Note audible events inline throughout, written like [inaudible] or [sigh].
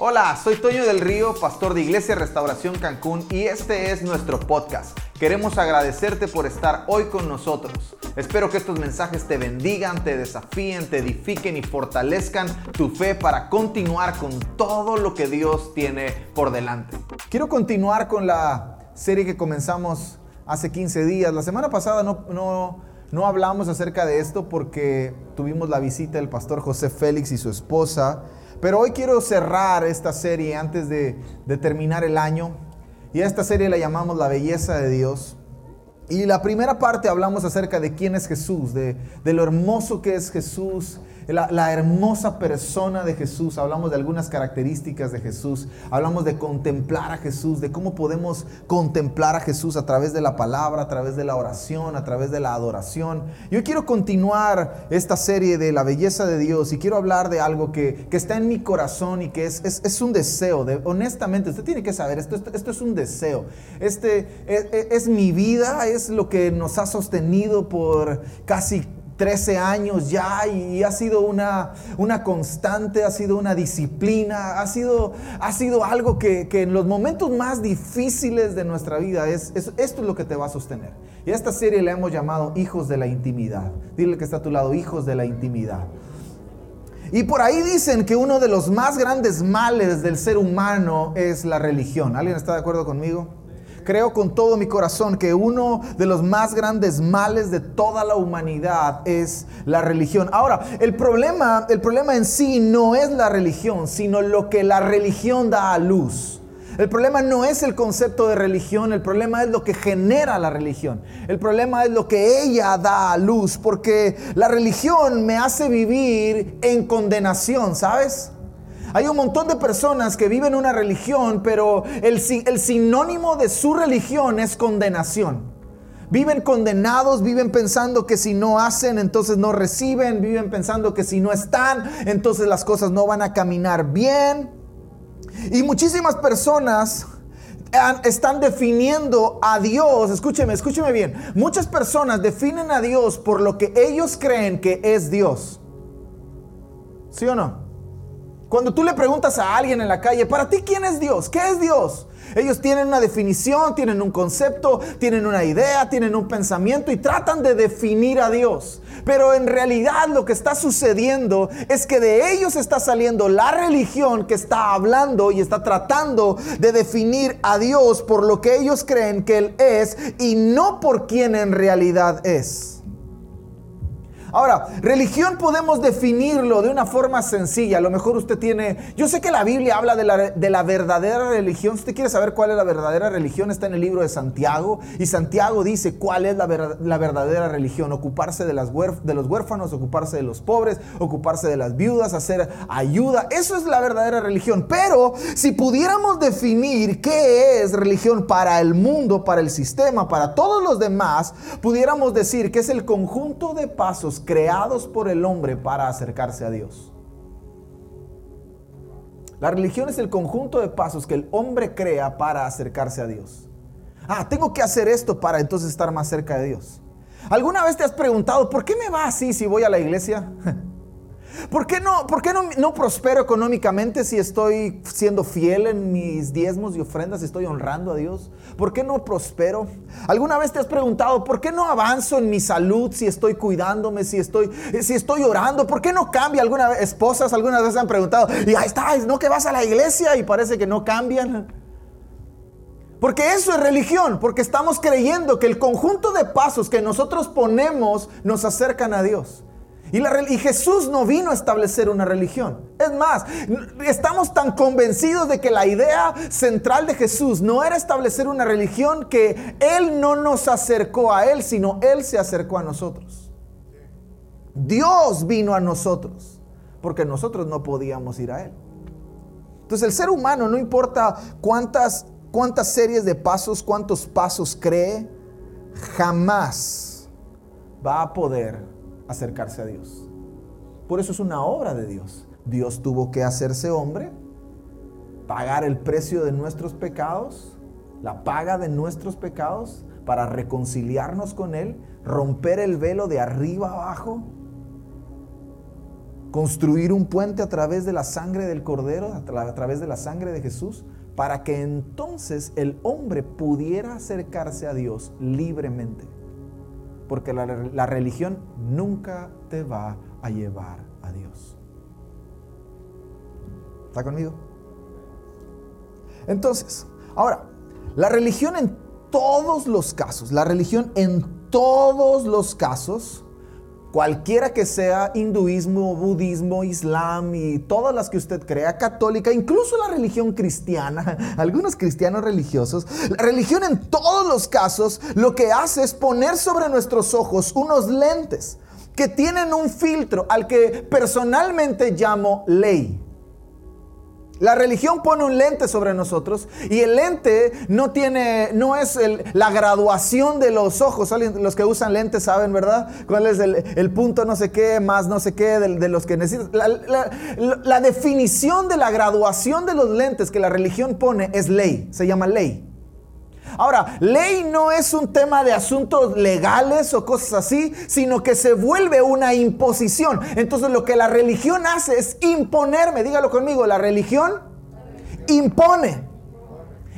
Hola, soy Toño del Río, pastor de Iglesia Restauración Cancún y este es nuestro podcast. Queremos agradecerte por estar hoy con nosotros. Espero que estos mensajes te bendigan, te desafíen, te edifiquen y fortalezcan tu fe para continuar con todo lo que Dios tiene por delante. Quiero continuar con la serie que comenzamos hace 15 días. La semana pasada no, no, no hablamos acerca de esto porque tuvimos la visita del pastor José Félix y su esposa. Pero hoy quiero cerrar esta serie antes de, terminar el año. Y a esta serie la llamamos La belleza de Dios. Y la primera parte hablamos acerca de quién es Jesús, de, de lo hermoso que es Jesús, la, hermosa persona de Jesús, hablamos de algunas características de Jesús, hablamos de contemplar a Jesús, de cómo podemos contemplar a Jesús a través de la palabra, a través de la oración, a través de la adoración. Yo quiero continuar esta serie de la belleza de Dios y quiero hablar de algo que, está en mi corazón y que es, es, un deseo, de, honestamente, usted tiene que saber, esto, esto, es un deseo, este es, es mi vida, es lo que nos ha sostenido por casi 13 años ya y, ha sido una, una, constante, ha sido una disciplina, ha sido, ha sido algo que, en los momentos más difíciles de nuestra vida es, esto es lo que te va a sostener. Y a esta serie le hemos llamado Hijos de la Intimidad. Dile que está a tu lado, Hijos de la Intimidad. Y por ahí dicen que uno de los más grandes males del ser humano es la religión. ¿Alguien está de acuerdo conmigo? Creo con todo mi corazón que uno de los más grandes males de toda la humanidad es la religión. Ahora, el problema, el problema en sí no es la religión, sino lo que la religión da a luz. El problema no es el concepto de religión, el problema es lo que genera la religión. El problema es lo que ella da a luz, porque la religión me hace vivir en condenación, ¿sabes? Hay un montón de personas que viven una religión, pero el, el sinónimo de su religión es condenación. Viven condenados, viven pensando que si no hacen, entonces no reciben, viven pensando que si no están, entonces las cosas no van a caminar bien. Y muchísimas personas están definiendo a Dios, escúcheme, escúcheme bien, muchas personas definen a Dios por lo que ellos creen que es Dios. ¿Sí o no? Cuando tú le preguntas a alguien en la calle, para ti, ¿quién es Dios? ¿Qué es Dios? Ellos tienen una definición, tienen un concepto, tienen una idea, tienen un pensamiento y tratan de definir a Dios. Pero en realidad lo que está sucediendo es que de ellos está saliendo la religión que está hablando y está tratando de definir a Dios por lo que ellos creen que Él es y no por quien en realidad es. Ahora, religión podemos definirlo de una forma sencilla. A lo mejor usted tiene, yo sé que la Biblia habla de la, verdadera religión. Si usted quiere saber cuál es la verdadera religión, está en el libro de Santiago. Y Santiago dice cuál es la, verdadera religión. Ocuparse de, las de los huérfanos, ocuparse de los pobres, ocuparse de las viudas, hacer ayuda. Eso es la verdadera religión. Pero si pudiéramos definir qué es religión para el mundo, para el sistema, para todos los demás, pudiéramos decir que es el conjunto de pasos creados por el hombre para acercarse a Dios. La religión es el conjunto de pasos que el hombre crea para acercarse a Dios. Ah, tengo que hacer esto para entonces estar más cerca de Dios. ¿Alguna vez te has preguntado, ¿por qué me va así si voy a la iglesia? [laughs] ¿Por qué, no, por qué no, prospero económicamente si estoy siendo fiel en mis diezmos y ofrendas, si estoy honrando a Dios? ¿Por qué no prospero? ¿Alguna vez te has preguntado por qué no avanzo en mi salud si estoy cuidándome, si estoy, si estoy orando? ¿Por qué no cambia? ¿Alguna vez, esposas algunas veces han preguntado, y ahí está, ¿no que vas a la iglesia y parece que no cambian? Porque eso es religión, porque estamos creyendo que el conjunto de pasos que nosotros ponemos nos acercan a Dios. Y, Jesús no vino a establecer una religión. Es más, estamos tan convencidos de que la idea central de Jesús no era establecer una religión que Él no nos acercó a Él, sino Él se acercó a nosotros. Dios vino a nosotros, porque nosotros no podíamos ir a Él. Entonces el ser humano, no importa cuántas, cuántas series de pasos, cuántos pasos cree, jamás va a poder acercarse a Dios. Por eso es una obra de Dios. Dios tuvo que hacerse hombre, pagar el precio de nuestros pecados, la paga de nuestros pecados, para reconciliarnos con Él, romper el velo de arriba abajo construir un puente a través de la sangre del Cordero, a, través de la sangre de Jesús, para que entonces el hombre pudiera acercarse a Dios libremente. Porque la, religión nunca te va a llevar a Dios. ¿Está conmigo? Entonces, ahora, la religión en todos los casos, la religión en todos los casos, cualquiera que sea hinduismo, budismo, islam y todas las que usted crea, católica, incluso la religión cristiana, [laughs] algunos cristianos religiosos, la religión en todos los casos lo que hace es poner sobre nuestros ojos unos lentes que tienen un filtro al que personalmente llamo ley. La religión pone un lente sobre nosotros y el lente no tiene, no es la graduación de los ojos. Los que usan lentes saben, ¿verdad? ¿Cuál es el, punto no sé qué, más no sé qué de, los que necesitan? la definición de la graduación de los lentes que la religión pone es ley, se llama ley. Ahora, ley no es un tema de asuntos legales o cosas así, sino que se vuelve una imposición. Entonces lo que la religión hace es imponerme, dígalo conmigo, la religión impone.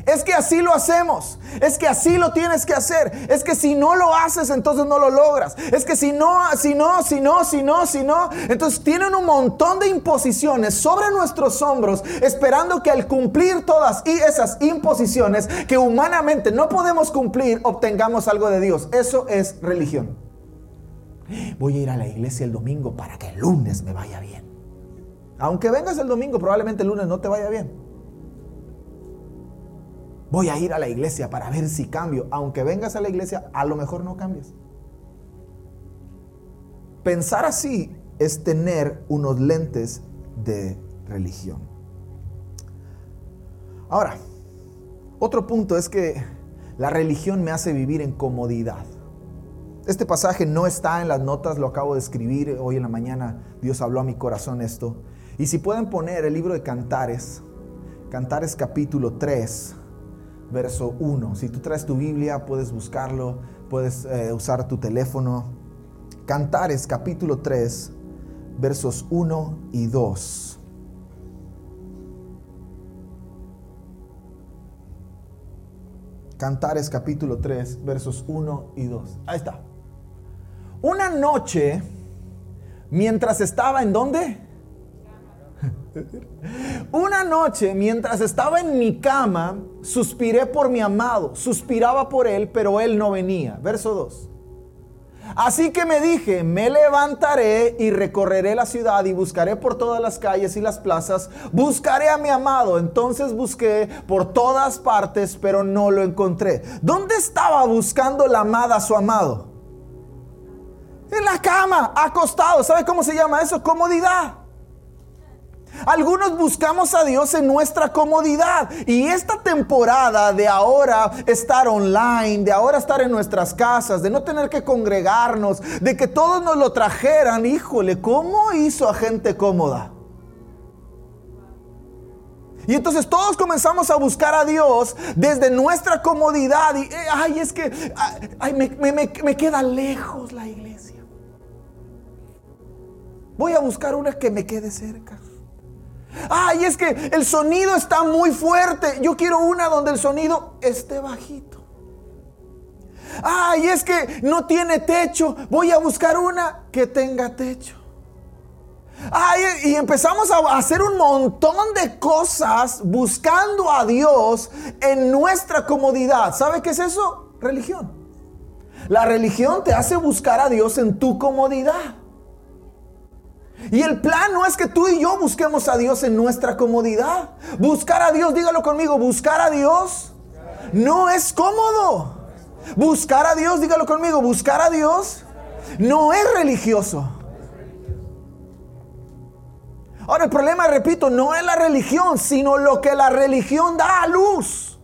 Es que así lo hacemos. Es que así lo tienes que hacer. Es que si no lo haces, entonces no lo logras. Es que si no, si no, si no, si no, si no. Entonces tienen un montón de imposiciones sobre nuestros hombros, esperando que al cumplir todas y esas imposiciones que humanamente no podemos cumplir, obtengamos algo de Dios. Eso es religión. Voy a ir a la iglesia el domingo para que el lunes me vaya bien. Aunque vengas el domingo, probablemente el lunes no te vaya bien. Voy a ir a la iglesia para ver si cambio. Aunque vengas a la iglesia, a lo mejor no cambias. Pensar así es tener unos lentes de religión. Ahora, otro punto es que la religión me hace vivir en comodidad. Este pasaje no está en las notas, lo acabo de escribir hoy en la mañana. Dios habló a mi corazón esto. Y si pueden poner el libro de Cantares, Cantares capítulo 3, verso 1. Si tú traes tu Biblia, puedes buscarlo, puedes eh, usar tu teléfono. Cantares capítulo 3, versos 1 y 2. Cantares capítulo 3, versos 1 y 2. Ahí está. Una noche, mientras estaba en dónde? [laughs] Una noche, mientras estaba en mi cama, suspiré por mi amado, suspiraba por él, pero él no venía. Verso 2. Así que me dije, me levantaré y recorreré la ciudad y buscaré por todas las calles y las plazas, buscaré a mi amado. Entonces busqué por todas partes, pero no lo encontré. ¿Dónde estaba buscando la amada a su amado? En la cama, acostado. ¿Sabe cómo se llama eso? Comodidad. Algunos buscamos a Dios en nuestra comodidad. Y esta temporada de ahora estar online, de ahora estar en nuestras casas, de no tener que congregarnos, de que todos nos lo trajeran, híjole, ¿cómo hizo a gente cómoda? Y entonces todos comenzamos a buscar a Dios desde nuestra comodidad. Y, eh, ay, es que me queda lejos la iglesia. Voy a buscar una que me quede cerca. Ay, es que el sonido está muy fuerte. Yo quiero una donde el sonido esté bajito. Ay, es que no tiene techo. Voy a buscar una que tenga techo. Ay, y empezamos a hacer un montón de cosas buscando a Dios en nuestra comodidad. ¿Sabe qué es eso? Religión. La religión te hace buscar a Dios en tu comodidad. Y el plan no es que tú y yo busquemos a Dios en nuestra comodidad. Buscar a Dios, dígalo conmigo, buscar a Dios no es cómodo. Buscar a Dios, dígalo conmigo, buscar a Dios no es religioso. Ahora el problema, repito, no es la religión, sino lo que la religión da a luz.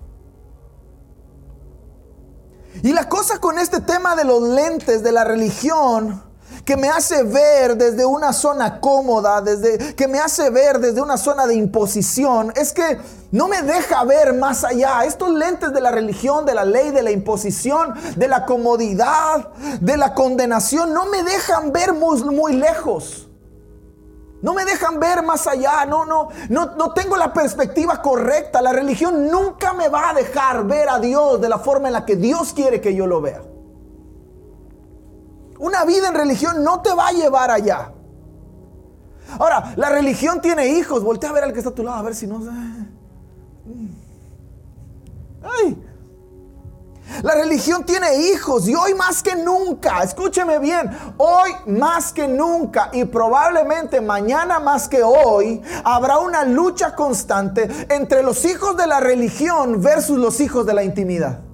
Y la cosa con este tema de los lentes de la religión que me hace ver desde una zona cómoda, desde, que me hace ver desde una zona de imposición, es que no me deja ver más allá. Estos lentes de la religión, de la ley, de la imposición, de la comodidad, de la condenación, no me dejan ver muy, muy lejos. No me dejan ver más allá, no, no, no, no tengo la perspectiva correcta. La religión nunca me va a dejar ver a Dios de la forma en la que Dios quiere que yo lo vea. Una vida en religión no te va a llevar allá. Ahora, la religión tiene hijos. Voltea a ver al que está a tu lado a ver si no. Ay, la religión tiene hijos y hoy más que nunca, escúcheme bien, hoy más que nunca y probablemente mañana más que hoy habrá una lucha constante entre los hijos de la religión versus los hijos de la intimidad.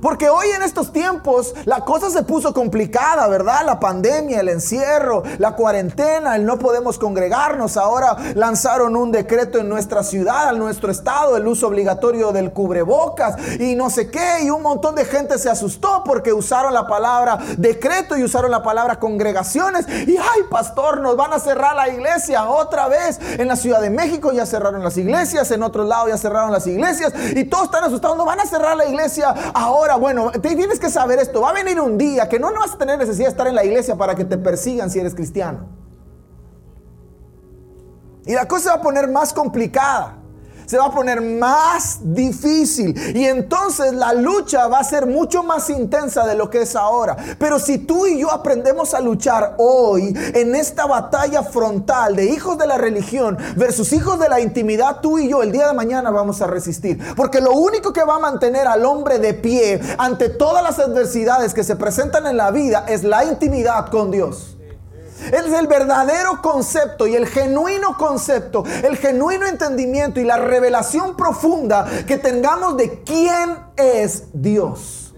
Porque hoy en estos tiempos la cosa se puso complicada, ¿verdad? La pandemia, el encierro, la cuarentena, el no podemos congregarnos. Ahora lanzaron un decreto en nuestra ciudad, en nuestro estado, el uso obligatorio del cubrebocas y no sé qué. Y un montón de gente se asustó porque usaron la palabra decreto y usaron la palabra congregaciones. Y ay, pastor, nos van a cerrar la iglesia otra vez. En la Ciudad de México ya cerraron las iglesias, en otro lado ya cerraron las iglesias y todos están asustados. No van a cerrar la iglesia ahora bueno, tienes que saber esto. Va a venir un día que no, no vas a tener necesidad de estar en la iglesia para que te persigan si eres cristiano. Y la cosa se va a poner más complicada se va a poner más difícil y entonces la lucha va a ser mucho más intensa de lo que es ahora. Pero si tú y yo aprendemos a luchar hoy en esta batalla frontal de hijos de la religión versus hijos de la intimidad, tú y yo el día de mañana vamos a resistir. Porque lo único que va a mantener al hombre de pie ante todas las adversidades que se presentan en la vida es la intimidad con Dios. Es el verdadero concepto y el genuino concepto, el genuino entendimiento y la revelación profunda que tengamos de quién es Dios,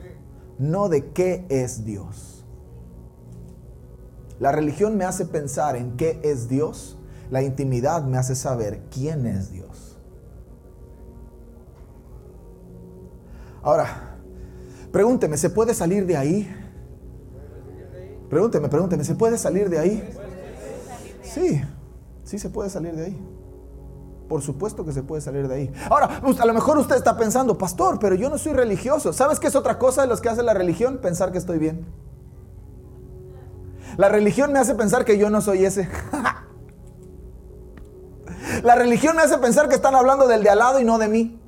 no de qué es Dios. La religión me hace pensar en qué es Dios, la intimidad me hace saber quién es Dios. Ahora, pregúnteme, ¿se puede salir de ahí? Pregúnteme, pregúnteme, ¿se puede salir de ahí? Sí, sí se puede salir de ahí. Por supuesto que se puede salir de ahí. Ahora, a lo mejor usted está pensando, pastor, pero yo no soy religioso. ¿Sabes qué es otra cosa de los que hace la religión? Pensar que estoy bien. La religión me hace pensar que yo no soy ese. [laughs] la religión me hace pensar que están hablando del de al lado y no de mí.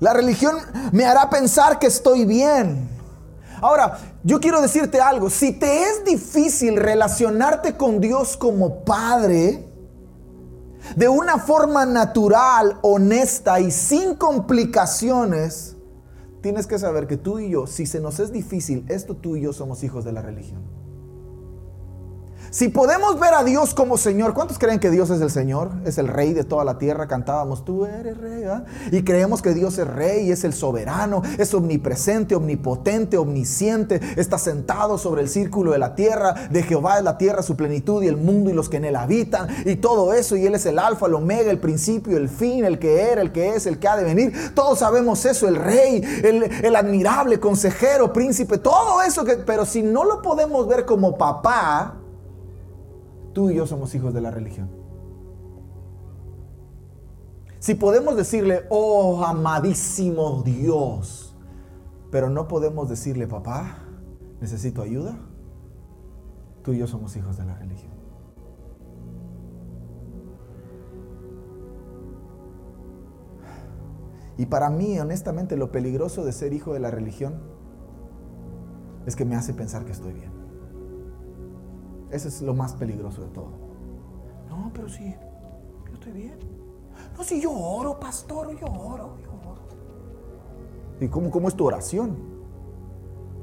La religión me hará pensar que estoy bien. Ahora, yo quiero decirte algo, si te es difícil relacionarte con Dios como Padre, de una forma natural, honesta y sin complicaciones, tienes que saber que tú y yo, si se nos es difícil, esto tú y yo somos hijos de la religión. Si podemos ver a Dios como Señor, ¿cuántos creen que Dios es el Señor? Es el Rey de toda la tierra. Cantábamos, tú eres Rey. Y creemos que Dios es Rey, es el soberano, es omnipresente, omnipotente, omnisciente. Está sentado sobre el círculo de la tierra. De Jehová es la tierra, su plenitud y el mundo y los que en él habitan. Y todo eso. Y Él es el alfa, el omega, el principio, el fin, el que era, el que es, el que ha de venir. Todos sabemos eso, el Rey, el, el admirable consejero, príncipe. Todo eso. Que, pero si no lo podemos ver como papá, tú y yo somos hijos de la religión. Si podemos decirle, oh amadísimo Dios, pero no podemos decirle, papá, necesito ayuda, tú y yo somos hijos de la religión. Y para mí, honestamente, lo peligroso de ser hijo de la religión es que me hace pensar que estoy bien. Ese es lo más peligroso de todo. No, pero sí, yo estoy bien. No, si yo oro, pastor, yo oro, yo oro. ¿Y cómo, cómo es tu oración?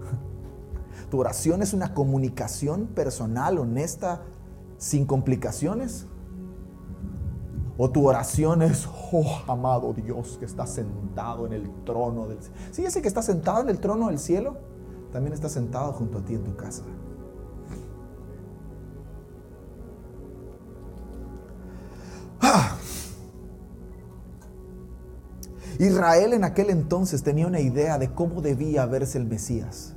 [laughs] ¿Tu oración es una comunicación personal, honesta, sin complicaciones? ¿O tu oración es, oh, amado Dios que está sentado en el trono del cielo? Sí, ese que está sentado en el trono del cielo, también está sentado junto a ti en tu casa. Israel en aquel entonces tenía una idea de cómo debía verse el Mesías.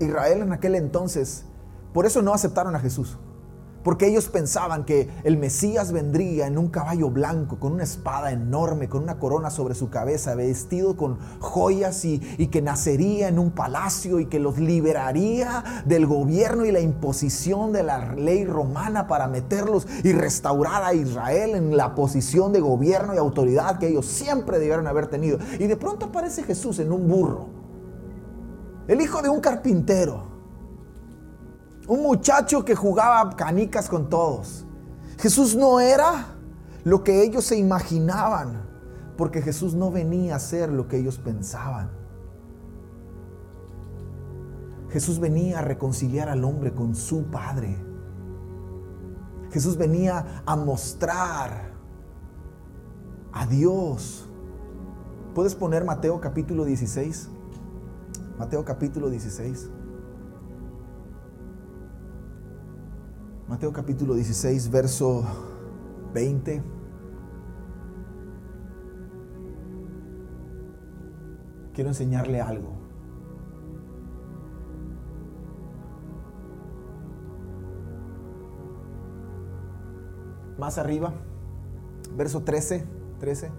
Israel en aquel entonces, por eso no aceptaron a Jesús. Porque ellos pensaban que el Mesías vendría en un caballo blanco, con una espada enorme, con una corona sobre su cabeza, vestido con joyas y, que nacería en un palacio y que los liberaría del gobierno y la imposición de la ley romana para meterlos y restaurar a Israel en la posición de gobierno y autoridad que ellos siempre debieron haber tenido. Y de pronto aparece Jesús en un burro, el hijo de un carpintero un muchacho que jugaba canicas con todos. Jesús no era lo que ellos se imaginaban, porque Jesús no venía a ser lo que ellos pensaban. Jesús venía a reconciliar al hombre con su Padre. Jesús venía a mostrar a Dios. ¿Puedes poner Mateo capítulo 16? Mateo capítulo 16. Mateo capítulo 16, verso 20. Quiero enseñarle algo. Más arriba, verso 13, 13.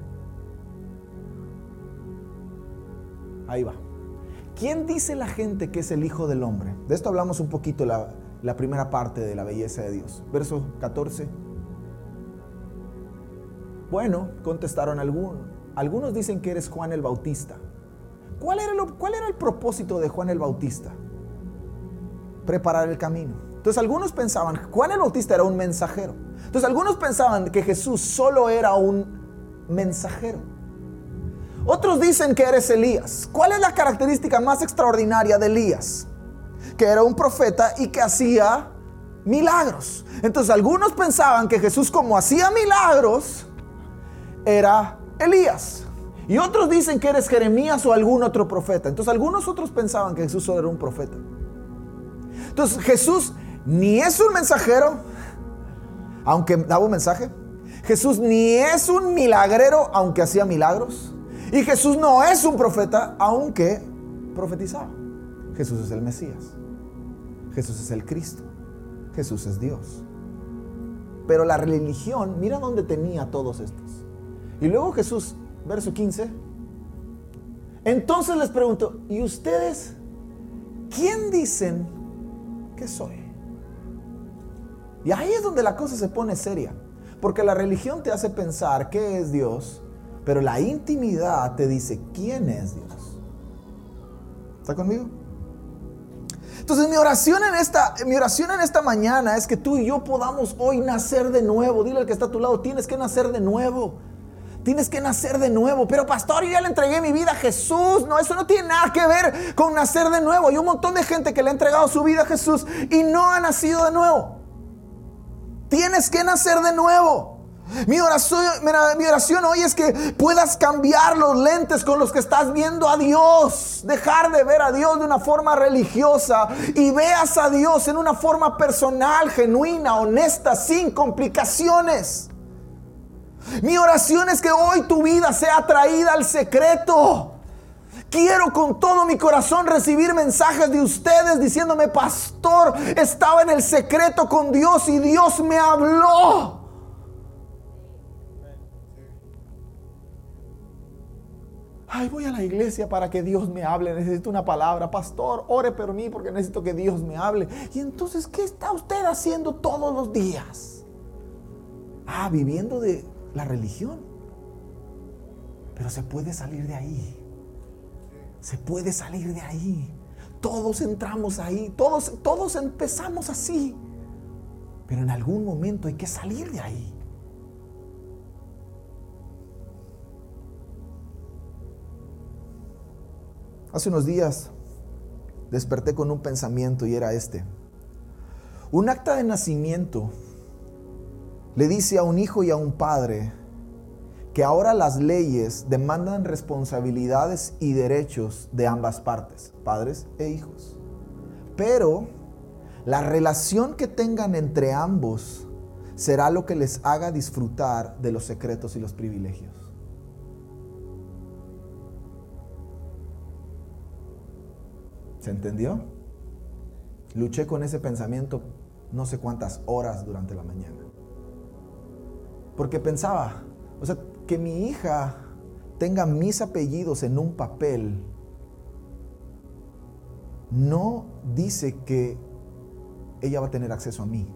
Ahí va. ¿Quién dice la gente que es el Hijo del Hombre? De esto hablamos un poquito la, la primera parte de la belleza de Dios. Verso 14. Bueno, contestaron algunos. Algunos dicen que eres Juan el Bautista. ¿Cuál era, ¿Cuál era el propósito de Juan el Bautista? Preparar el camino. Entonces algunos pensaban, Juan el Bautista era un mensajero. Entonces algunos pensaban que Jesús solo era un mensajero. Otros dicen que eres Elías. ¿Cuál es la característica más extraordinaria de Elías? Que era un profeta y que hacía milagros. Entonces algunos pensaban que Jesús como hacía milagros era Elías. Y otros dicen que eres Jeremías o algún otro profeta. Entonces algunos otros pensaban que Jesús solo era un profeta. Entonces Jesús ni es un mensajero, aunque daba un mensaje. Jesús ni es un milagrero, aunque hacía milagros. Y Jesús no es un profeta, aunque profetizaba. Jesús es el Mesías. Jesús es el Cristo. Jesús es Dios. Pero la religión, mira dónde tenía todos estos. Y luego Jesús, verso 15. Entonces les pregunto, ¿y ustedes quién dicen que soy? Y ahí es donde la cosa se pone seria. Porque la religión te hace pensar qué es Dios, pero la intimidad te dice quién es Dios. ¿Está conmigo? Entonces mi oración en esta, mi oración en esta mañana es que tú y yo podamos hoy nacer de nuevo. Dile al que está a tu lado, tienes que nacer de nuevo. Tienes que nacer de nuevo. Pero pastor, yo ya le entregué mi vida a Jesús. No, eso no tiene nada que ver con nacer de nuevo. Hay un montón de gente que le ha entregado su vida a Jesús y no ha nacido de nuevo. Tienes que nacer de nuevo. Mi oración, hoy es que puedas cambiar los lentes con los que estás viendo a Dios. Dejar de ver a Dios de una forma religiosa y veas a Dios en una forma personal, genuina, honesta, sin complicaciones. Mi oración es que hoy tu vida sea traída al secreto. Quiero con todo mi corazón recibir mensajes de ustedes diciéndome, pastor, estaba en el secreto con Dios y Dios me habló. Ay, voy a la iglesia para que Dios me hable. Necesito una palabra. Pastor, ore por mí porque necesito que Dios me hable. Y entonces, ¿qué está usted haciendo todos los días? Ah, viviendo de la religión. Pero se puede salir de ahí. Se puede salir de ahí. Todos entramos ahí. Todos, todos empezamos así. Pero en algún momento hay que salir de ahí. Hace unos días desperté con un pensamiento y era este. Un acta de nacimiento le dice a un hijo y a un padre que ahora las leyes demandan responsabilidades y derechos de ambas partes, padres e hijos. Pero la relación que tengan entre ambos será lo que les haga disfrutar de los secretos y los privilegios. ¿Se entendió? Luché con ese pensamiento no sé cuántas horas durante la mañana. Porque pensaba, o sea, que mi hija tenga mis apellidos en un papel no dice que ella va a tener acceso a mí.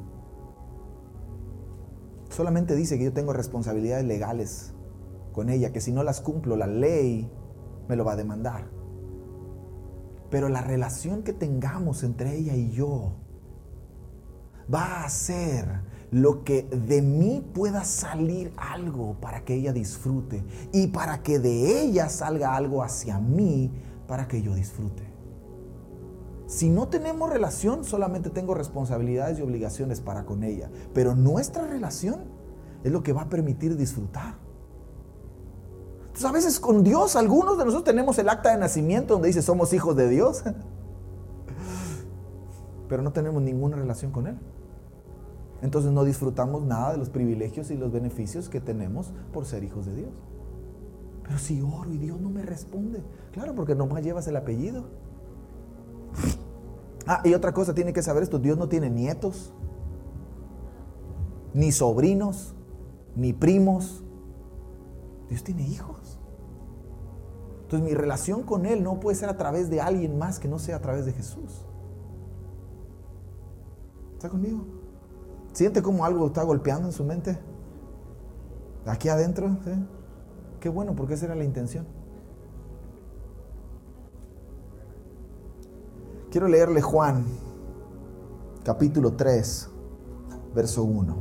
Solamente dice que yo tengo responsabilidades legales con ella, que si no las cumplo, la ley me lo va a demandar. Pero la relación que tengamos entre ella y yo va a ser lo que de mí pueda salir algo para que ella disfrute y para que de ella salga algo hacia mí para que yo disfrute. Si no tenemos relación, solamente tengo responsabilidades y obligaciones para con ella. Pero nuestra relación es lo que va a permitir disfrutar. Entonces, a veces con Dios, algunos de nosotros tenemos el acta de nacimiento donde dice somos hijos de Dios. [laughs] Pero no tenemos ninguna relación con Él. Entonces no disfrutamos nada de los privilegios y los beneficios que tenemos por ser hijos de Dios. Pero si oro y Dios no me responde, claro, porque nomás llevas el apellido. [laughs] Ah, y otra cosa tiene que saber esto, Dios no tiene nietos, ni sobrinos, ni primos. Dios tiene hijos. Entonces mi relación con Él no puede ser a través de alguien más que no sea a través de Jesús. ¿Está conmigo? ¿Siente cómo algo está golpeando en su mente? Aquí adentro. Qué bueno, porque esa era la intención. Quiero leerle Juan, capítulo 3, verso 1.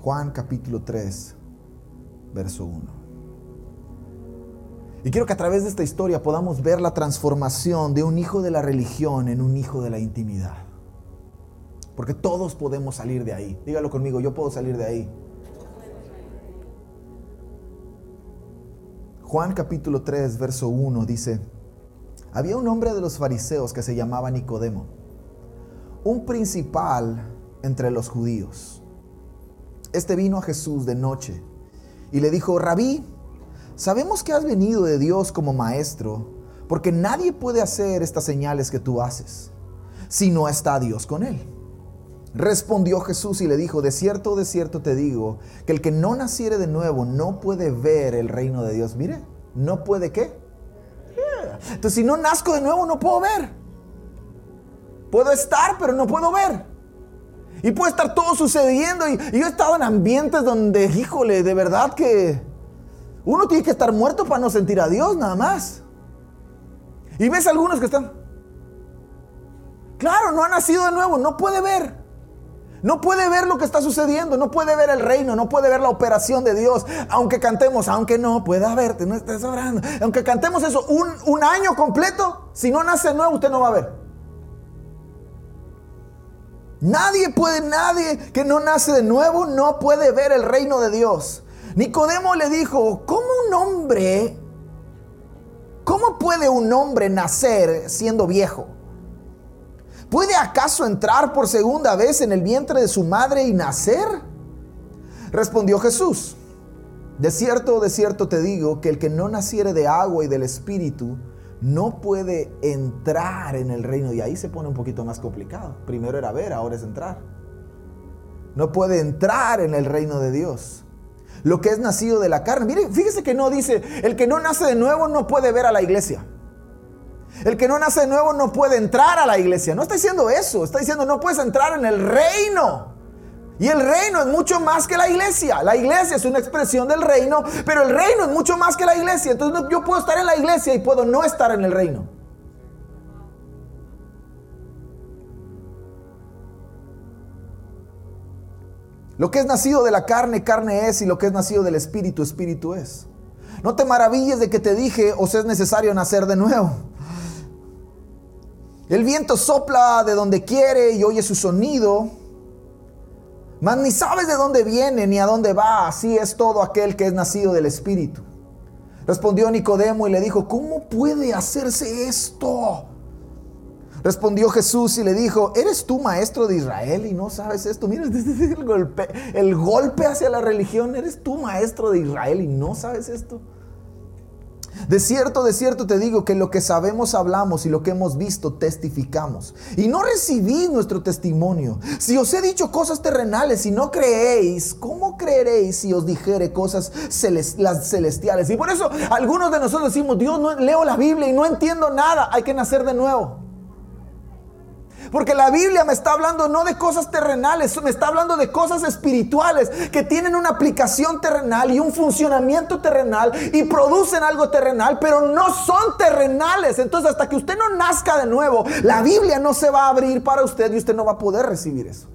Juan capítulo 3, verso 1. Y quiero que a través de esta historia podamos ver la transformación de un hijo de la religión en un hijo de la intimidad. Porque todos podemos salir de ahí. Dígalo conmigo, yo puedo salir de ahí. Juan capítulo 3, verso 1 dice, había un hombre de los fariseos que se llamaba Nicodemo, un principal entre los judíos. Este vino a Jesús de noche y le dijo, Rabí, sabemos que has venido de Dios como maestro, porque nadie puede hacer estas señales que tú haces si no está Dios con él. Respondió Jesús y le dijo, de cierto, de cierto te digo, que el que no naciere de nuevo no puede ver el reino de Dios. Mire, no puede qué? Entonces, si no nazco de nuevo, no puedo ver. Puedo estar, pero no puedo ver. Y puede estar todo sucediendo. Y, yo he estado en ambientes donde, híjole, de verdad que uno tiene que estar muerto para no sentir a Dios, nada más. Y ves algunos que están. Claro, no ha nacido de nuevo, no puede ver. No puede ver lo que está sucediendo, no puede ver el reino, no puede ver la operación de Dios. Aunque cantemos, aunque no pueda verte, no estés orando. Aunque cantemos eso un, un año completo, si no nace nuevo, usted no va a ver. Nadie puede, nadie que no nace de nuevo, no puede ver el reino de Dios. Nicodemo le dijo, ¿cómo un hombre, cómo puede un hombre nacer siendo viejo? ¿Puede acaso entrar por segunda vez en el vientre de su madre y nacer? Respondió Jesús, de cierto, de cierto te digo que el que no naciere de agua y del Espíritu no puede entrar en el reino. Y ahí se pone un poquito más complicado. Primero era ver, ahora es entrar. No puede entrar en el reino de Dios. Lo que es nacido de la carne. Mire, fíjese que no dice, el que no nace de nuevo no puede ver a la iglesia. El que no nace de nuevo no puede entrar a la iglesia. No está diciendo eso. Está diciendo no puedes entrar en el reino. Y el reino es mucho más que la iglesia. La iglesia es una expresión del reino, pero el reino es mucho más que la iglesia. Entonces yo puedo estar en la iglesia y puedo no estar en el reino. Lo que es nacido de la carne, carne es, y lo que es nacido del espíritu, espíritu es. No te maravilles de que te dije, os es necesario nacer de nuevo. El viento sopla de donde quiere y oye su sonido, mas ni sabes de dónde viene ni a dónde va. Así es todo aquel que es nacido del Espíritu. Respondió Nicodemo y le dijo, ¿cómo puede hacerse esto? Respondió Jesús y le dijo, ¿eres tú maestro de Israel y no sabes esto? Mira, [laughs] el golpe, el golpe hacia la religión, ¿eres tú maestro de Israel y no sabes esto? De cierto, de cierto te digo que lo que sabemos hablamos y lo que hemos visto testificamos. Y no recibís nuestro testimonio. Si os he dicho cosas terrenales y no creéis, ¿cómo creeréis si os dijere cosas celestiales? Y por eso algunos de nosotros decimos, Dios, no leo la Biblia y no entiendo nada. Hay que nacer de nuevo. Porque la Biblia me está hablando no de cosas terrenales, me está hablando de cosas espirituales que tienen una aplicación terrenal y un funcionamiento terrenal y producen algo terrenal, pero no son terrenales. Entonces hasta que usted no nazca de nuevo, la Biblia no se va a abrir para usted y usted no va a poder recibir eso.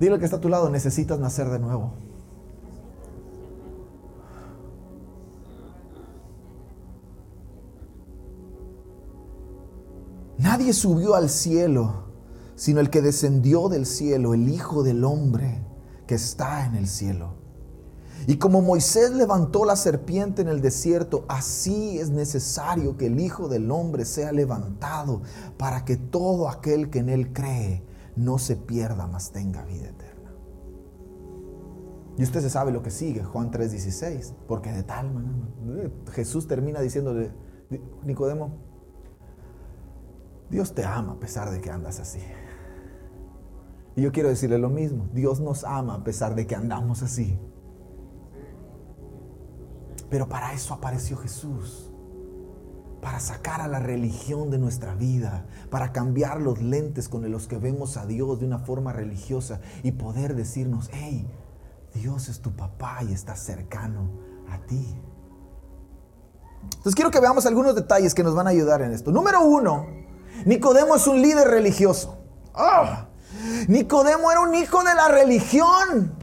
Dile que está a tu lado, necesitas nacer de nuevo. Nadie subió al cielo, sino el que descendió del cielo, el Hijo del Hombre que está en el cielo. Y como Moisés levantó la serpiente en el desierto, así es necesario que el Hijo del Hombre sea levantado para que todo aquel que en él cree no se pierda, mas tenga vida eterna. Y usted se sabe lo que sigue, Juan 3:16, porque de tal manera Jesús termina diciéndole, Nicodemo, Dios te ama a pesar de que andas así. Y yo quiero decirle lo mismo, Dios nos ama a pesar de que andamos así. Pero para eso apareció Jesús, para sacar a la religión de nuestra vida, para cambiar los lentes con los que vemos a Dios de una forma religiosa y poder decirnos, hey, Dios es tu papá y está cercano a ti. Entonces quiero que veamos algunos detalles que nos van a ayudar en esto. Número uno, Nicodemo es un líder religioso. Ah, Nicodemo era un hijo de la religión.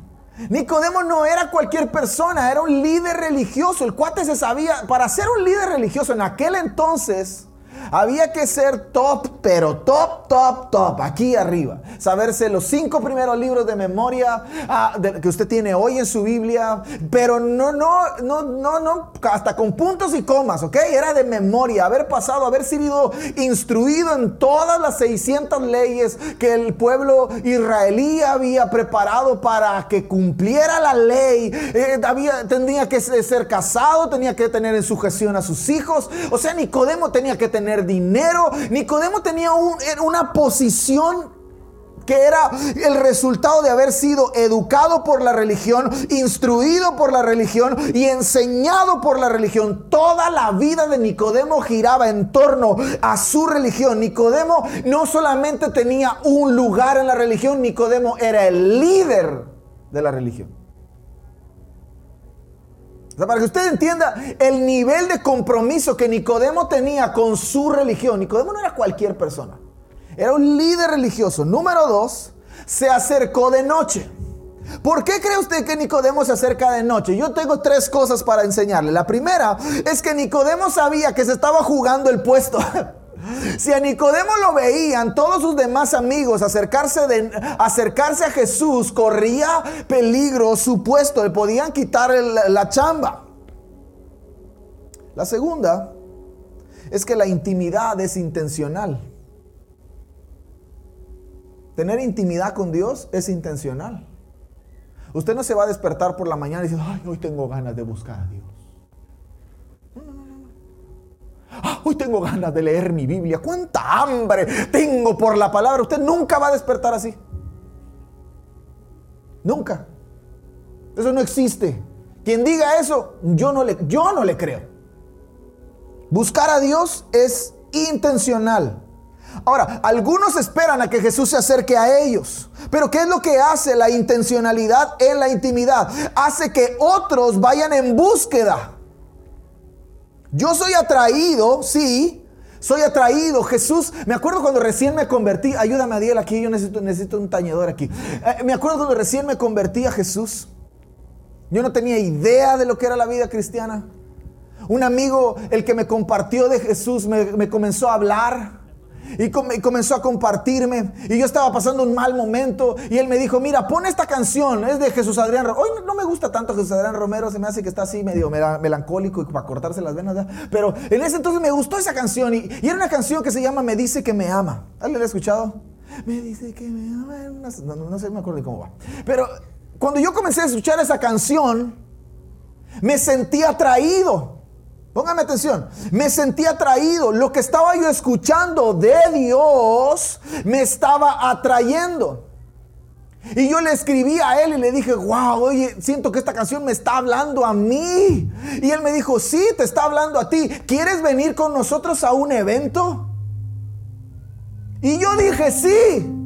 Nicodemo no era cualquier persona, era un líder religioso. El cuate se sabía, para ser un líder religioso en aquel entonces, había que ser top, pero top, top, top, aquí arriba. Saberse los cinco primeros libros de memoria ah, que usted tiene hoy en su Biblia, pero no, no, no, no, no, hasta con puntos y comas, ¿ok? Era de memoria, haber pasado, haber sido instruido en todas las 600 leyes que el pueblo israelí había preparado para que cumpliera la ley. Eh, había, tenía que ser casado, tenía que tener en sujeción a sus hijos. O sea, Nicodemo tenía que tener dinero. Nicodemo tenía una posición que era el resultado de haber sido educado por la religión, instruido por la religión y enseñado por la religión. Toda la vida de Nicodemo giraba en torno a su religión. Nicodemo no solamente tenía un lugar en la religión, Nicodemo era el líder de la religión para que usted entienda el nivel de compromiso que Nicodemo tenía con su religión. Nicodemo no era cualquier persona. Era un líder religioso. Número dos, se acercó de noche. ¿Por qué cree usted que Nicodemo se acerca de noche? Yo tengo tres cosas para enseñarle. La primera es que Nicodemo sabía que se estaba jugando el puesto. [laughs] Si a Nicodemo lo veían todos sus demás amigos acercarse, a Jesús, corría peligro su puesto, le podían quitar la chamba. La segunda es que la intimidad es intencional. Tener intimidad con Dios es intencional. Usted no se va a despertar por la mañana y ay, hoy tengo ganas de buscar a Dios. Ah, hoy tengo ganas de leer mi Biblia. ¿Cuánta hambre tengo por la palabra? Usted nunca va a despertar así. Nunca. Eso no existe. Quien diga eso, yo no le, yo no le creo. Buscar a Dios es intencional. Ahora, algunos esperan a que Jesús se acerque a ellos. Pero ¿qué es lo que hace la intencionalidad en la intimidad? Hace que otros vayan en búsqueda. Yo soy atraído, sí, soy atraído. Jesús, me acuerdo cuando recién me convertí, ayúdame Adiel aquí, yo necesito, un tañedor aquí. Eh, me acuerdo cuando recién me convertí a Jesús. Yo no tenía idea de lo que era la vida cristiana. Un amigo, el que me compartió de Jesús, me comenzó a hablar. Y, comenzó a compartirme. Y yo estaba pasando un mal momento. Y él me dijo, mira, pon esta canción. Es de Jesús Adrián Romero. Hoy no me gusta tanto Jesús Adrián Romero. Se me hace que está así medio melancólico y para cortarse las venas. Pero en ese entonces me gustó esa canción. Y, era una canción que se llama Me dice que me ama. ¿Alguien la ha escuchado? Me dice que me ama. No, no, no sé, me acuerdo cómo va. Pero cuando yo comencé a escuchar esa canción, me sentí atraído. Póngame atención, me sentí atraído. Lo que estaba yo escuchando de Dios me estaba atrayendo. Y yo le escribí a él y le dije, wow, oye, siento que esta canción me está hablando a mí. Y él me dijo, sí, te está hablando a ti. ¿Quieres venir con nosotros a un evento? Y yo dije, sí.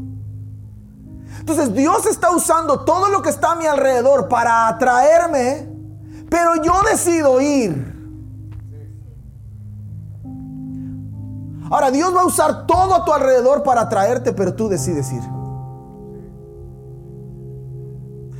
Entonces Dios está usando todo lo que está a mi alrededor para atraerme, pero yo decido ir. Ahora Dios va a usar todo a tu alrededor para atraerte, pero tú decides ir.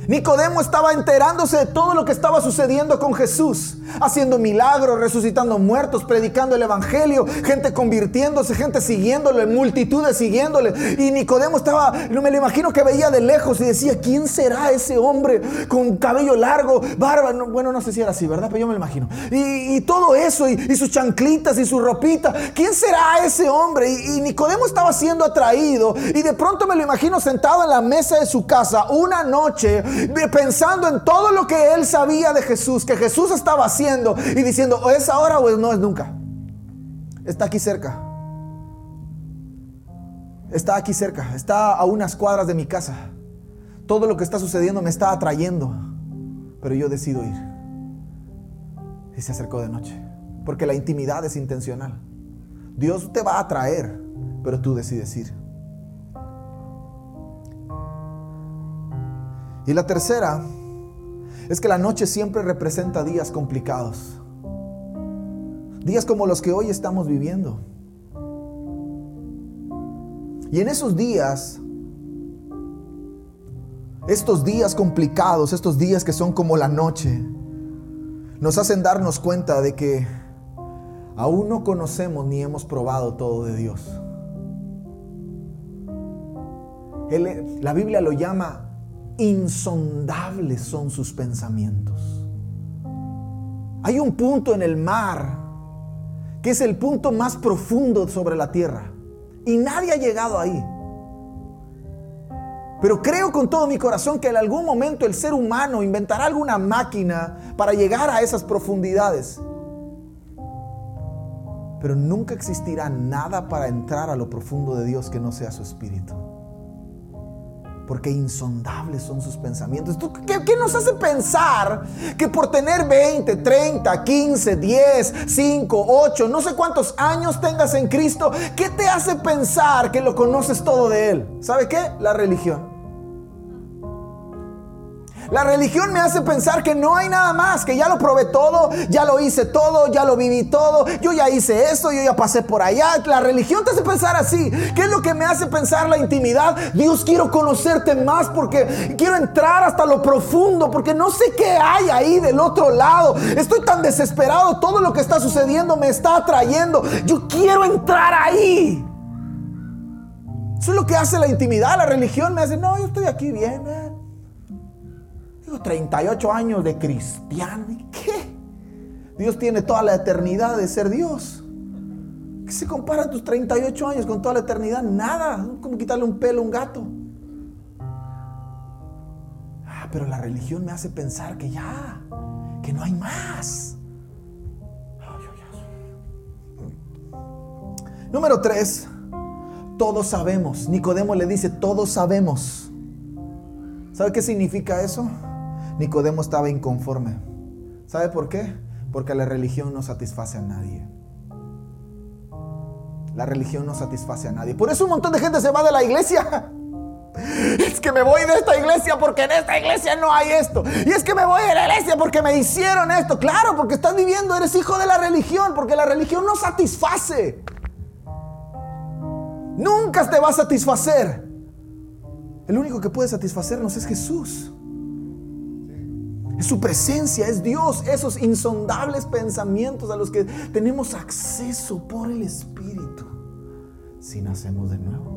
Nicodemo estaba enterándose de todo lo que estaba sucediendo con Jesús, haciendo milagros, resucitando muertos, predicando el evangelio, gente convirtiéndose, gente siguiéndole, multitudes siguiéndole. Y Nicodemo estaba, no me lo imagino que veía de lejos y decía, ¿quién será ese hombre con cabello largo, barba? bueno, no sé si era así, ¿verdad? Pero yo me lo imagino. Y, todo eso, y, sus chanclitas y su ropita, ¿quién será ese hombre? Y, y Nicodemo estaba siendo atraído y de pronto me lo imagino sentado en la mesa de su casa una noche pensando en todo lo que él sabía de Jesús, que Jesús estaba haciendo y diciendo, o es ahora o no es nunca. Está aquí cerca. Está aquí cerca, está a unas cuadras de mi casa. Todo lo que está sucediendo me está atrayendo, pero yo decido ir. Y se acercó de noche, porque la intimidad es intencional. Dios te va a atraer, pero tú decides ir. Y la tercera es que la noche siempre representa días complicados. Días como los que hoy estamos viviendo. Y en esos días, estos días complicados, estos días que son como la noche, nos hacen darnos cuenta de que aún no conocemos ni hemos probado todo de Dios. la Biblia lo llama insondables son sus pensamientos. Hay un punto en el mar que es el punto más profundo sobre la tierra y nadie ha llegado ahí. Pero creo con todo mi corazón que en algún momento el ser humano inventará alguna máquina para llegar a esas profundidades. Pero nunca existirá nada para entrar a lo profundo de Dios que no sea su espíritu porque insondables son sus pensamientos. ¿Qué, ¿Qué, nos hace pensar que por tener 20, 30, 15, 10, 5, 8, no sé cuántos años tengas en Cristo, qué te hace pensar que lo conoces todo de Él? ¿Sabe qué? La religión. La religión me hace pensar que no hay nada más, que ya lo probé todo, ya lo hice todo, ya lo viví todo, yo ya hice esto, yo ya pasé por allá. La religión te hace pensar así. ¿Qué es lo que me hace pensar la intimidad? Dios, quiero conocerte más porque quiero entrar hasta lo profundo, porque no sé qué hay ahí del otro lado. Estoy tan desesperado, todo lo que está sucediendo me está atrayendo. Yo quiero entrar ahí. Eso es lo que hace la intimidad. La religión me hace, no, yo estoy aquí bien. Man. 38 años de cristiano. ¿Qué? Dios tiene toda la eternidad de ser Dios. ¿Qué se compara tus 38 años con toda la eternidad? Nada. como quitarle un pelo a un gato. Ah, pero la religión me hace pensar que ya, que no hay más. Número 3. Todos sabemos. Nicodemo le dice, todos sabemos. ¿Sabe qué significa eso? Nicodemo estaba inconforme. ¿Sabe por qué? Porque la religión no satisface a nadie. La religión no satisface a nadie. Por eso un montón de gente se va de la iglesia. [laughs] Es que me voy de esta iglesia porque en esta iglesia no hay esto. Y es que me voy de la iglesia porque me hicieron esto. Claro, porque estás viviendo, eres hijo de la religión, porque la religión no satisface. Nunca te va a satisfacer. El único que puede satisfacernos es Jesús. Es su presencia, es Dios, esos insondables pensamientos a los que tenemos acceso por el Espíritu si nacemos de nuevo.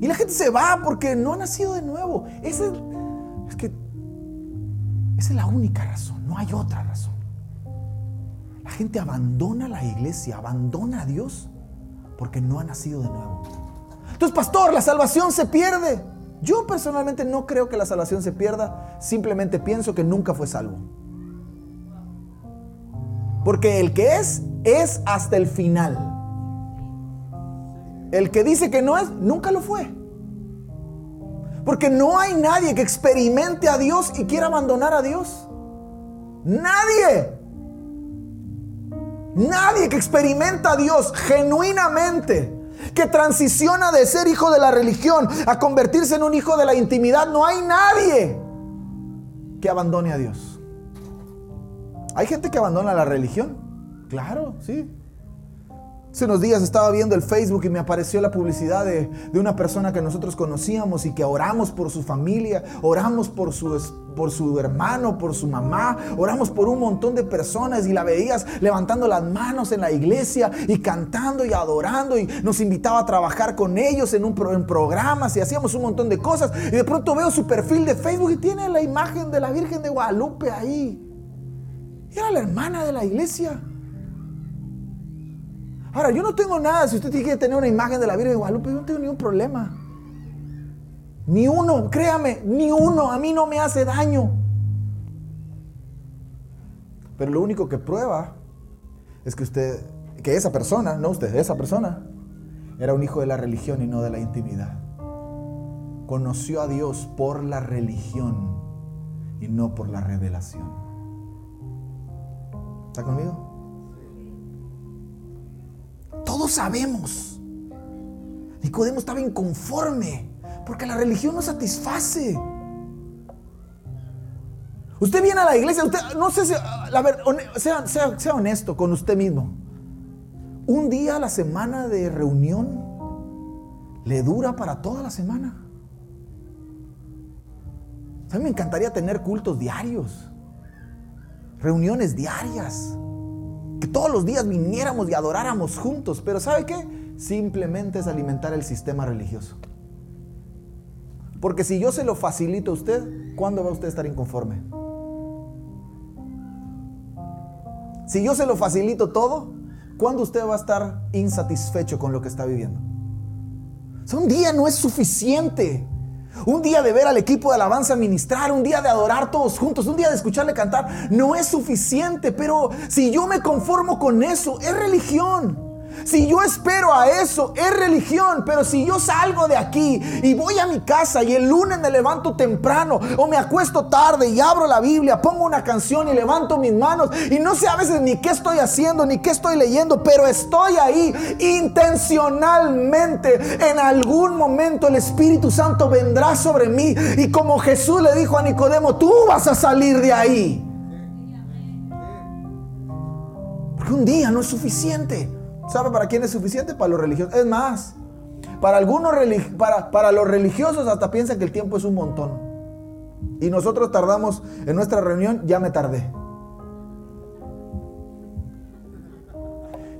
Y la gente se va porque no ha nacido de nuevo. es, es que esa es la única razón, no hay otra razón. La gente abandona la iglesia, abandona a Dios porque no ha nacido de nuevo. Entonces, pastor, la salvación se pierde. Yo personalmente no creo que la salvación se pierda, simplemente pienso que nunca fue salvo. Porque el que es, es hasta el final. El que dice que no es, nunca lo fue. Porque no hay nadie que experimente a Dios y quiera abandonar a Dios. Nadie. Nadie que experimenta a Dios genuinamente, que transiciona de ser hijo de la religión a convertirse en un hijo de la intimidad, no hay nadie que abandone a Dios. ¿Hay gente que abandona la religión? Claro, sí. Hace unos días estaba viendo el Facebook y me apareció la publicidad de, una persona que nosotros conocíamos y que oramos por su familia, oramos por su, por su hermano, por su mamá, oramos por un montón de personas y la veías levantando las manos en la iglesia y cantando y adorando y nos invitaba a trabajar con ellos en, un en programas y hacíamos un montón de cosas y de pronto veo su perfil de Facebook y tiene la imagen de la Virgen de Guadalupe ahí. era la hermana de la iglesia. Ahora, yo no tengo nada, si usted tiene que tener una imagen de la Virgen de Guadalupe, yo no tengo ningún problema. Ni uno, créame, ni uno, a mí no me hace daño. Pero lo único que prueba es que usted, que esa persona, no usted, esa persona, era un hijo de la religión y no de la intimidad. Conoció a Dios por la religión y no por la revelación. ¿Está conmigo? Todos sabemos. Nicodemo estaba inconforme porque la religión no satisface. Usted viene a la iglesia, usted, no sé si, sea, sea, sea honesto con usted mismo. Un día a la semana de reunión le dura para toda la semana. A mí me encantaría tener cultos diarios, reuniones diarias que todos los días viniéramos y adoráramos juntos, pero ¿sabe qué? Simplemente es alimentar el sistema religioso. Porque si yo se lo facilito a usted, ¿cuándo va usted a estar inconforme? Si yo se lo facilito todo, ¿cuándo usted va a estar insatisfecho con lo que está viviendo? un día no es suficiente. Un día de ver al equipo de alabanza ministrar, un día de adorar todos juntos, un día de escucharle cantar, no es suficiente, pero si yo me conformo con eso, es religión. Si yo espero a eso, es religión. Pero si yo salgo de aquí y voy a mi casa y el lunes me levanto temprano o me acuesto tarde y abro la Biblia, pongo una canción y levanto mis manos y no sé a veces ni qué estoy haciendo ni qué estoy leyendo, pero estoy ahí intencionalmente. En algún momento el Espíritu Santo vendrá sobre mí y como Jesús le dijo a Nicodemo, tú vas a salir de ahí. Porque un día no es suficiente. ¿Sabe para quién es suficiente? Para los religiosos. Es más, para algunos para, para los religiosos hasta piensan que el tiempo es un montón. Y nosotros tardamos en nuestra reunión, ya me tardé.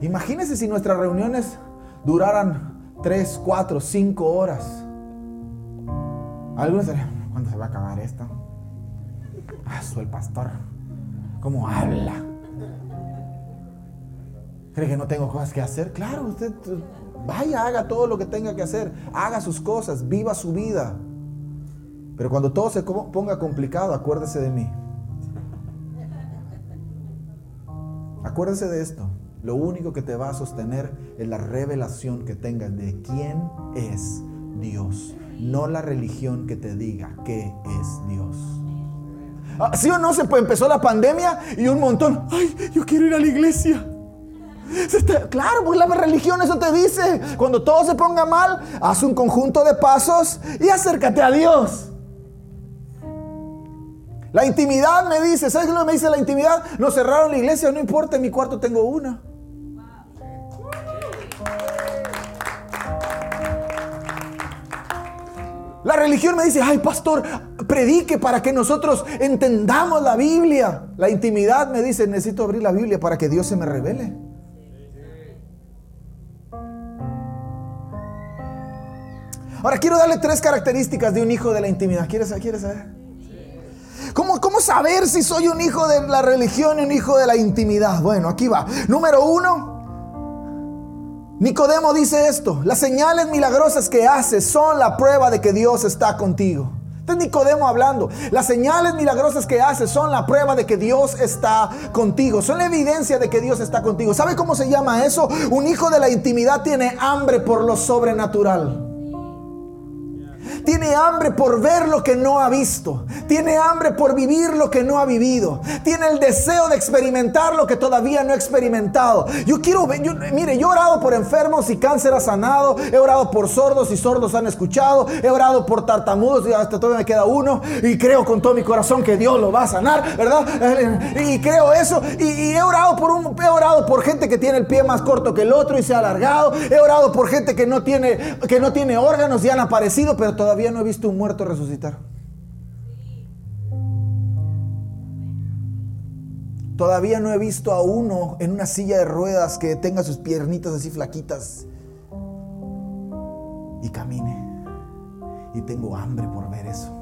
Imagínense si nuestras reuniones duraran 3, 4, 5 horas. Algunos dirían, ¿cuándo se va a acabar esto? Ah, el pastor. ¿Cómo habla? ¿Cree que no tengo cosas que hacer? Claro, usted vaya, haga todo lo que tenga que hacer. Haga sus cosas, viva su vida. Pero cuando todo se ponga complicado, acuérdese de mí. Acuérdese de esto. Lo único que te va a sostener es la revelación que tengas de quién es Dios, no la religión que te diga qué es Dios. Ah, ¿Sí o no? Se empezó la pandemia y un montón. Ay, yo quiero ir a la iglesia. Claro, pues la religión eso te dice. Cuando todo se ponga mal, haz un conjunto de pasos y acércate a Dios. La intimidad me dice, ¿sabes lo que me dice la intimidad? Nos cerraron la iglesia, no importa, en mi cuarto tengo una. La religión me dice, ay pastor, predique para que nosotros entendamos la Biblia. La intimidad me dice, necesito abrir la Biblia para que Dios se me revele. Ahora quiero darle tres características de un hijo de la intimidad. ¿Quieres, saber? ¿Cómo, ¿Cómo saber si soy un hijo de la religión y un hijo de la intimidad? Bueno, aquí va. Número uno, Nicodemo dice esto, las señales milagrosas que haces son la prueba de que Dios está contigo. Este es Nicodemo hablando. Las señales milagrosas que hace son la prueba de que Dios está contigo. Son la evidencia de que Dios está contigo. ¿Sabe cómo se llama eso? Un hijo de la intimidad tiene hambre por lo sobrenatural. Tiene hambre por ver lo que no ha visto. Tiene hambre por vivir lo que no ha vivido. Tiene el deseo de experimentar lo que todavía no ha experimentado. Yo quiero ver, mire, yo he orado por enfermos y cáncer ha sanado. He orado por sordos y sordos han escuchado. He orado por tartamudos y hasta todavía me queda uno. Y creo con todo mi corazón que Dios lo va a sanar, ¿verdad? Y creo eso. Y, he orado por un, he orado por gente que tiene el pie más corto que el otro y se ha alargado. He orado por gente que no tiene, que no tiene órganos y han aparecido, pero todavía no he visto un muerto resucitar. Todavía no he visto a uno en una silla de ruedas que tenga sus piernitas así flaquitas y camine. Y tengo hambre por ver eso.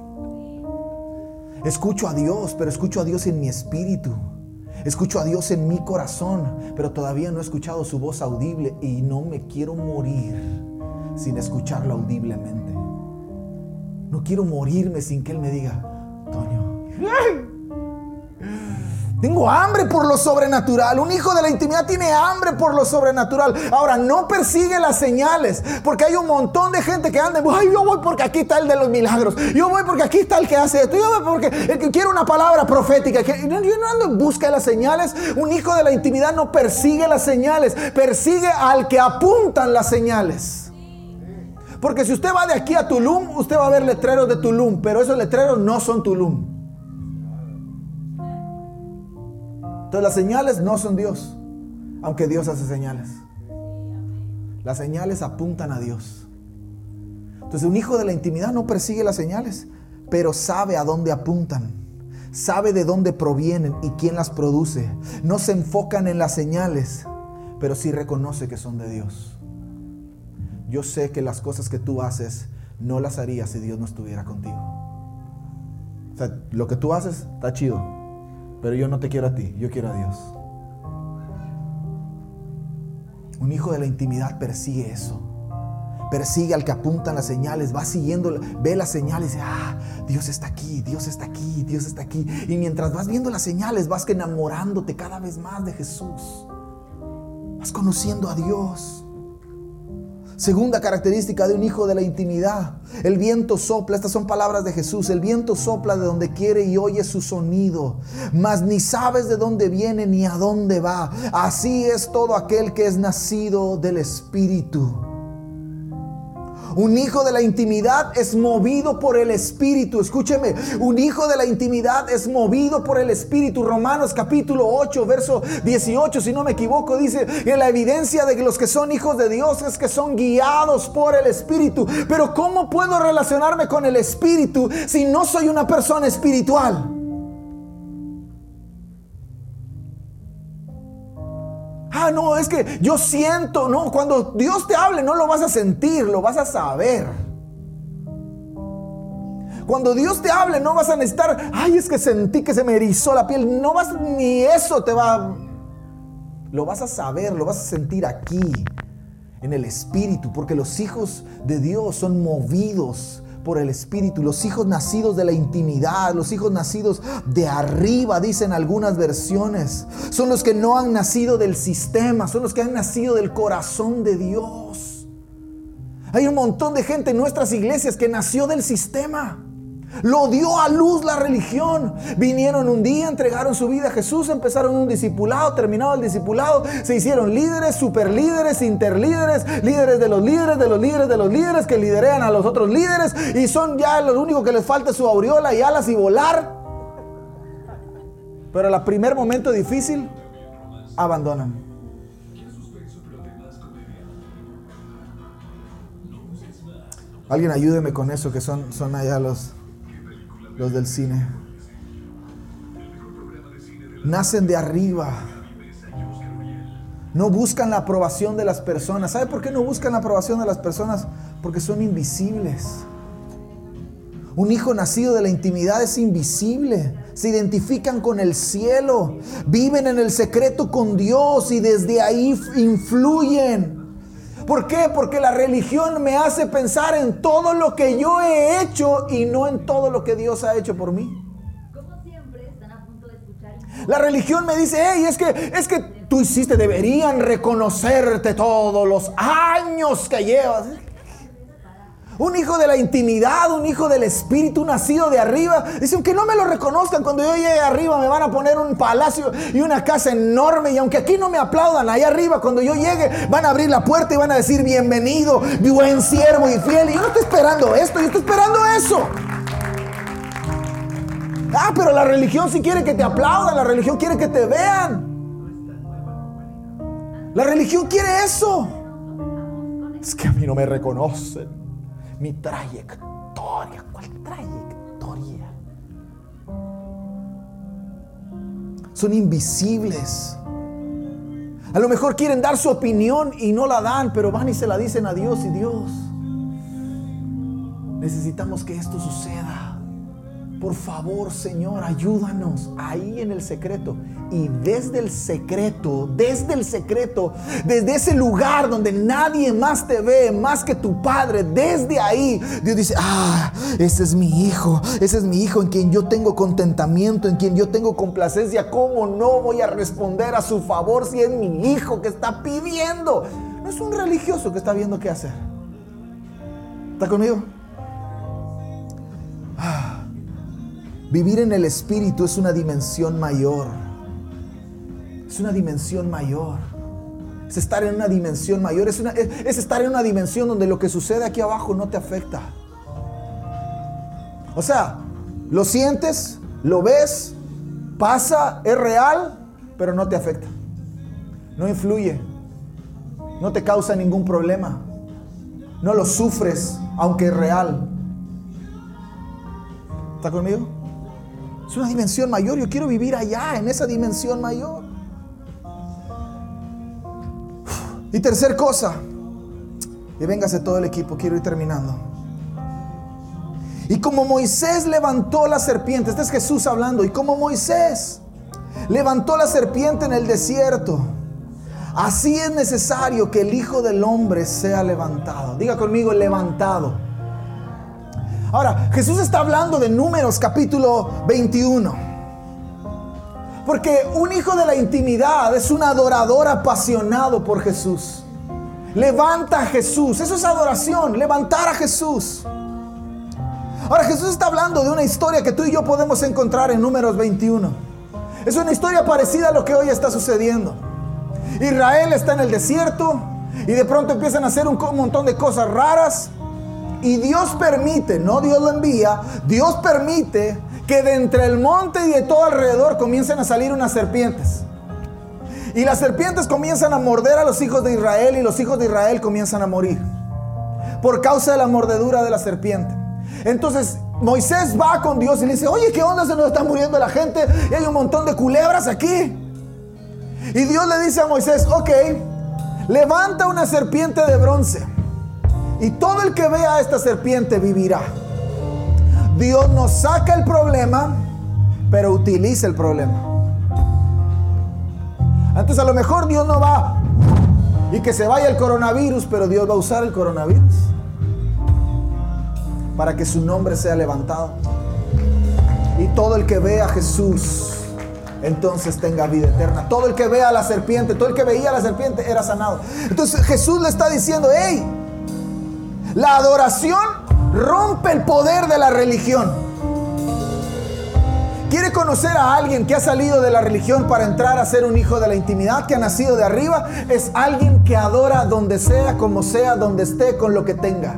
Escucho a Dios, pero escucho a Dios en mi espíritu. Escucho a Dios en mi corazón, pero todavía no he escuchado su voz audible y no me quiero morir sin escucharlo audiblemente. No quiero morirme sin que Él me diga, Toño. Tengo hambre por lo sobrenatural. Un hijo de la intimidad tiene hambre por lo sobrenatural. Ahora, no persigue las señales. Porque hay un montón de gente que anda. Ay, yo voy porque aquí está el de los milagros. Yo voy porque aquí está el que hace esto. Yo voy porque el que quiere una palabra profética. Yo no ando en busca de las señales. Un hijo de la intimidad no persigue las señales. Persigue al que apuntan las señales. Porque si usted va de aquí a Tulum, usted va a ver letreros de Tulum, pero esos letreros no son Tulum. Entonces las señales no son Dios, aunque Dios hace señales. Las señales apuntan a Dios. Entonces un hijo de la intimidad no persigue las señales, pero sabe a dónde apuntan. Sabe de dónde provienen y quién las produce. No se enfocan en las señales, pero sí reconoce que son de Dios yo sé que las cosas que tú haces no las harías si Dios no estuviera contigo. O sea, lo que tú haces está chido, pero yo no te quiero a ti, yo quiero a Dios. Un hijo de la intimidad persigue eso. Persigue al que apuntan las señales, va siguiendo, ve las señales y dice, ah, Dios está aquí, Dios está aquí, Dios está aquí. Y mientras vas viendo las señales, vas enamorándote cada vez más de Jesús. Vas conociendo a Dios. Segunda característica de un hijo de la intimidad. El viento sopla, estas son palabras de Jesús, el viento sopla de donde quiere y oye su sonido, mas ni sabes de dónde viene ni a dónde va. Así es todo aquel que es nacido del Espíritu. Un hijo de la intimidad es movido por el Espíritu. Escúcheme, un hijo de la intimidad es movido por el Espíritu. Romanos capítulo 8, verso 18, si no me equivoco, dice que la evidencia de los que son hijos de Dios es que son guiados por el Espíritu. Pero ¿cómo puedo relacionarme con el Espíritu si no soy una persona espiritual? Ah, no, es que yo siento, no, cuando Dios te hable no lo vas a sentir, lo vas a saber. Cuando Dios te hable no vas a necesitar, ay, es que sentí que se me erizó la piel, no vas ni eso te va lo vas a saber, lo vas a sentir aquí en el espíritu, porque los hijos de Dios son movidos por el Espíritu, los hijos nacidos de la intimidad, los hijos nacidos de arriba, dicen algunas versiones, son los que no han nacido del sistema, son los que han nacido del corazón de Dios. Hay un montón de gente en nuestras iglesias que nació del sistema. Lo dio a luz la religión. Vinieron un día, entregaron su vida a Jesús, empezaron un discipulado, terminado el discipulado, se hicieron líderes, superlíderes, interlíderes, líderes de los líderes, de los líderes, de los líderes que liderean a los otros líderes y son ya lo único que les falta su aureola y alas y volar. Pero al primer momento difícil, abandonan. Alguien ayúdeme con eso, que son, son allá los los del cine. Nacen de arriba. No buscan la aprobación de las personas. ¿Sabe por qué no buscan la aprobación de las personas? Porque son invisibles. Un hijo nacido de la intimidad es invisible. Se identifican con el cielo. Viven en el secreto con Dios y desde ahí influyen. ¿Por qué? Porque la religión me hace pensar en todo lo que yo he hecho y no en todo lo que Dios ha hecho por mí. La religión me dice, hey, es que, es que tú hiciste, deberían reconocerte todos los años que llevas. Un hijo de la intimidad, un hijo del espíritu nacido de arriba. Dice, aunque no me lo reconozcan, cuando yo llegue arriba me van a poner un palacio y una casa enorme. Y aunque aquí no me aplaudan, allá arriba, cuando yo llegue, van a abrir la puerta y van a decir, bienvenido, buen siervo y fiel. Y yo no estoy esperando esto, yo estoy esperando eso. Ah, pero la religión sí quiere que te aplaudan, la religión quiere que te vean. La religión quiere eso. Es que a mí no me reconocen mi trayectoria. ¿Cuál trayectoria? Son invisibles. A lo mejor quieren dar su opinión y no la dan, pero van y se la dicen a Dios y Dios. Necesitamos que esto suceda. Por favor, Señor, ayúdanos ahí en el secreto. Y desde el secreto, desde el secreto, desde ese lugar donde nadie más te ve, más que tu Padre, desde ahí, Dios dice, ah, ese es mi hijo, ese es mi hijo en quien yo tengo contentamiento, en quien yo tengo complacencia. ¿Cómo no voy a responder a su favor si es mi hijo que está pidiendo? No es un religioso que está viendo qué hacer. ¿Está conmigo? Ah. Vivir en el Espíritu es una dimensión mayor. Es una dimensión mayor. Es estar en una dimensión mayor. Es, es, estar en una dimensión donde lo que sucede aquí abajo no te afecta. O sea, lo sientes, lo ves, pasa, es real, pero no te afecta. No influye. No te causa ningún problema. No lo sufres, aunque es real. ¿Está conmigo? Es una dimensión mayor. Yo quiero vivir allá, en esa dimensión mayor. Y tercer cosa, y véngase todo el equipo, quiero ir terminando. Y como Moisés levantó la serpiente, este es Jesús hablando, y como Moisés levantó la serpiente en el desierto, así es necesario que el Hijo del Hombre sea levantado. Diga conmigo, levantado. Ahora, Jesús está hablando de números capítulo 21. Porque un hijo de la intimidad es un adorador apasionado por Jesús. Levanta a Jesús. Eso es adoración, levantar a Jesús. Ahora Jesús está hablando de una historia que tú y yo podemos encontrar en números 21. Es una historia parecida a lo que hoy está sucediendo. Israel está en el desierto y de pronto empiezan a hacer un montón de cosas raras. Y Dios permite, no Dios lo envía, Dios permite que de entre el monte y de todo alrededor comiencen a salir unas serpientes. Y las serpientes comienzan a morder a los hijos de Israel y los hijos de Israel comienzan a morir por causa de la mordedura de la serpiente. Entonces Moisés va con Dios y le dice, oye, ¿qué onda? Se nos está muriendo la gente y hay un montón de culebras aquí. Y Dios le dice a Moisés, ok, levanta una serpiente de bronce y todo el que vea a esta serpiente vivirá. Dios nos saca el problema, pero utiliza el problema. Antes a lo mejor Dios no va y que se vaya el coronavirus, pero Dios va a usar el coronavirus para que su nombre sea levantado. Y todo el que vea a Jesús, entonces tenga vida eterna. Todo el que vea a la serpiente, todo el que veía a la serpiente era sanado. Entonces Jesús le está diciendo, hey, la adoración rompe el poder de la religión. ¿Quiere conocer a alguien que ha salido de la religión para entrar a ser un hijo de la intimidad, que ha nacido de arriba? Es alguien que adora donde sea, como sea, donde esté, con lo que tenga.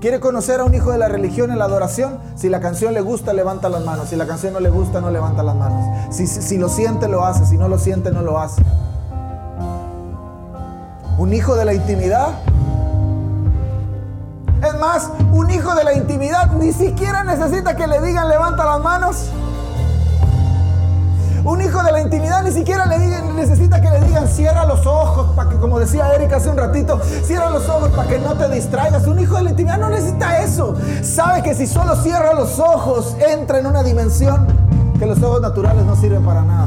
¿Quiere conocer a un hijo de la religión en la adoración? Si la canción le gusta, levanta las manos. Si la canción no le gusta, no levanta las manos. Si, si lo siente, lo hace. Si no lo siente, no lo hace. Un hijo de la intimidad es más, un hijo de la intimidad ni siquiera necesita que le digan levanta las manos. Un hijo de la intimidad ni siquiera le necesita que le digan cierra los ojos para que, como decía Erika hace un ratito, cierra los ojos para que no te distraigas. Un hijo de la intimidad no necesita eso. Sabe que si solo cierra los ojos, entra en una dimensión que los ojos naturales no sirven para nada.